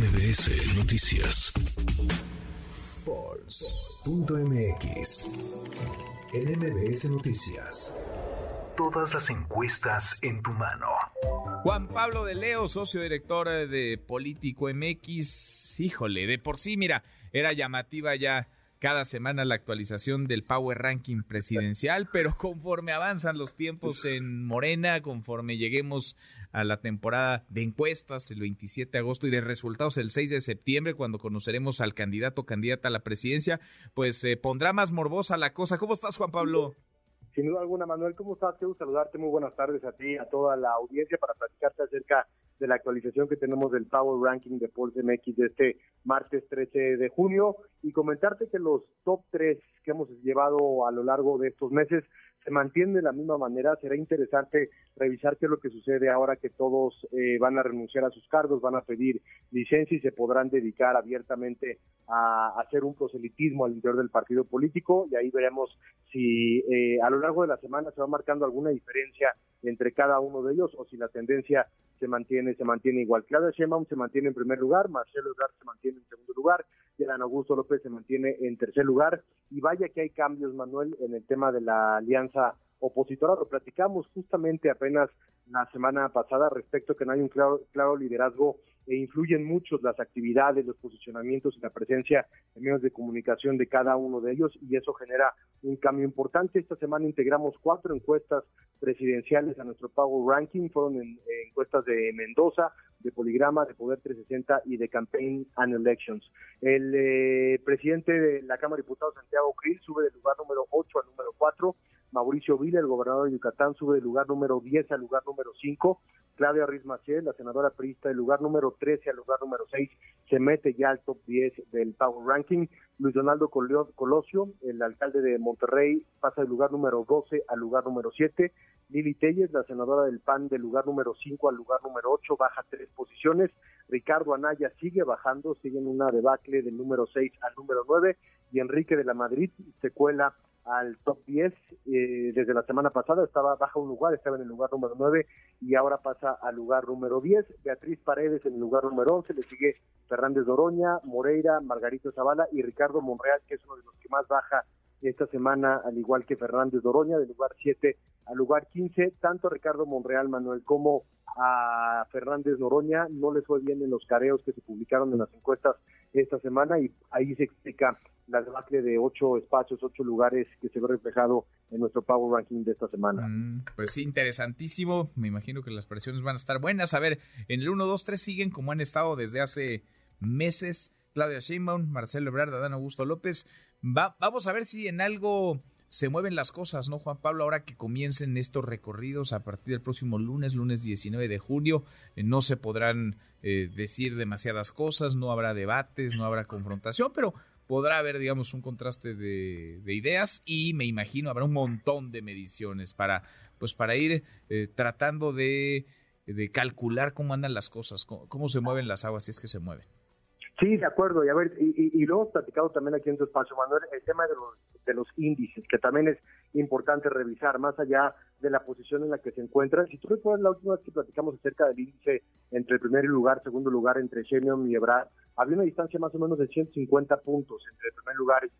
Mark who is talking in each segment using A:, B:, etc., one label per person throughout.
A: MBS Noticias. Pulse.mx. En MBS Noticias. Todas las encuestas en tu mano.
B: Juan Pablo de Leo, socio director de Político MX. Híjole, de por sí, mira, era llamativa ya cada semana la actualización del Power Ranking presidencial, pero conforme avanzan los tiempos en Morena, conforme lleguemos a la temporada de encuestas el 27 de agosto y de resultados el 6 de septiembre, cuando conoceremos al candidato o candidata a la presidencia, pues se pondrá más morbosa la cosa. ¿Cómo estás, Juan Pablo?
C: Sin duda alguna, Manuel, ¿cómo estás? Quiero saludarte, muy buenas tardes a ti, a toda la audiencia para platicarte acerca la actualización que tenemos del Power Ranking de Pulse MX de este martes 13 de junio. Y comentarte que los top 3 que hemos llevado a lo largo de estos meses se mantienen de la misma manera. Será interesante revisar qué es lo que sucede ahora que todos eh, van a renunciar a sus cargos, van a pedir licencia y se podrán dedicar abiertamente a, hacer un proselitismo al interior del partido político y ahí veremos si eh, a lo largo de la semana se va marcando alguna diferencia entre cada uno de ellos o si la tendencia se mantiene se mantiene igual. Claudia Sheinbaum se mantiene en primer lugar, Marcelo Ebrard se mantiene en segundo lugar, Adán Augusto López se mantiene en tercer lugar y vaya que hay cambios, Manuel, en el tema de la alianza opositora. Lo platicamos justamente apenas la semana pasada respecto a que no hay un claro, claro liderazgo e influyen mucho las actividades, los posicionamientos y la presencia en medios de comunicación de cada uno de ellos y eso genera un cambio importante. Esta semana integramos cuatro encuestas presidenciales a nuestro Power Ranking, fueron en, encuestas de Mendoza, de Poligrama, de Poder 360 y de Campaign and Elections. El eh, presidente de la Cámara de Diputados, Santiago Krill, sube del lugar número 8 al número 4, Mauricio Vila, el gobernador de Yucatán, sube del lugar número 10 al lugar número 5. Claudia Ruiz la senadora priista, del lugar número 13 al lugar número 6, se mete ya al top 10 del Power Ranking. Luis Donaldo Colosio, el alcalde de Monterrey, pasa del lugar número 12 al lugar número 7. Lili Telles, la senadora del PAN, del lugar número 5 al lugar número 8, baja tres posiciones. Ricardo Anaya sigue bajando, sigue en una debacle del número 6 al número 9. Y Enrique de la Madrid se cuela al top 10 eh, desde la semana pasada, estaba baja un lugar, estaba en el lugar número 9 y ahora pasa al lugar número 10. Beatriz Paredes en el lugar número 11, le sigue Fernández Doroña, Moreira, Margarito Zavala y Ricardo Monreal, que es uno de los que más baja esta semana, al igual que Fernández Doroña, del lugar 7 al lugar 15. Tanto Ricardo Monreal, Manuel, como a Fernández Noroña no les fue bien en los careos que se publicaron en las encuestas esta semana y ahí se explica la debacle de ocho espacios, ocho lugares que se ve reflejado en nuestro Power Ranking de esta semana.
B: Mm, pues interesantísimo. Me imagino que las presiones van a estar buenas. A ver, en el 1, 2, 3 siguen como han estado desde hace meses. Claudia Sheinbaum, Marcelo Ebrard, Adán Augusto López. Va, vamos a ver si en algo se mueven las cosas, ¿no, Juan Pablo? Ahora que comiencen estos recorridos a partir del próximo lunes, lunes 19 de junio, eh, no se podrán eh, decir demasiadas cosas, no habrá debates, no habrá confrontación, pero podrá haber, digamos, un contraste de, ideas y me imagino habrá un montón de mediciones para, pues, para ir eh, tratando de, de, calcular cómo andan las cosas, cómo se mueven las aguas, si es que se mueven.
C: Sí, de acuerdo. Y a ver, y, lo hemos platicado también aquí en tu espacio, Manuel, el tema de los, de los índices, que también es importante revisar, más allá de la posición en la que se encuentran. Si tú recuerdas la última vez que platicamos acerca del índice entre el primer lugar, segundo lugar, entre Shemion y Ebrard, había una distancia más o menos de 150 puntos entre el primer lugar y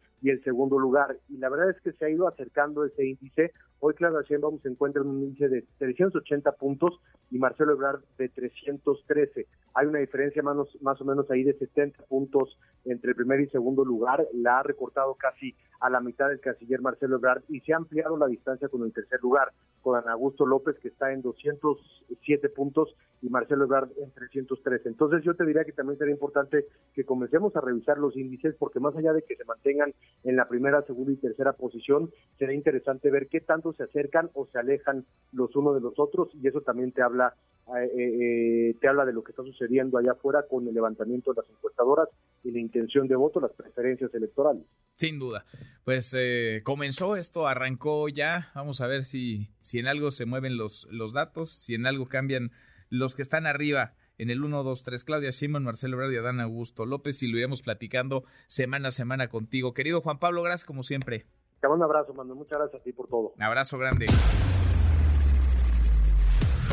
C: segundo lugar. Y la verdad es que se ha ido acercando ese índice. Hoy Claudia Sheinbaum se encuentra en un índice de 380 puntos y Marcelo Ebrard de 313. Hay una diferencia más, o menos ahí de 70 puntos entre el primer y segundo lugar. La ha recortado casi a la mitad el canciller Marcelo Ebrard y se ha ampliado la distancia con el tercer lugar, con Augusto López que está en 207 puntos y Marcelo Ebrard en 313. Entonces yo te diría que también sería importante que comencemos a revisar los índices porque más allá de que se mantengan en la primera, segunda y tercera posición, será interesante ver qué tanto se acercan o se alejan los unos de los otros y eso también te habla eh, eh, te habla de lo que está sucediendo allá afuera con el levantamiento de las encuestadoras y la intención de voto, las preferencias electorales.
B: Sin duda. Pues eh, comenzó esto, arrancó ya. Vamos a ver si, si en algo se mueven los, los datos, si en algo cambian los que están arriba en el 1, 2, 3, Claudia Simón, Marcelo Ebrard y Adán Augusto López, y lo iremos platicando semana a semana contigo. Querido Juan Pablo, gracias como siempre.
C: Te mando un abrazo, mando. Muchas gracias a ti por todo.
B: Un abrazo grande.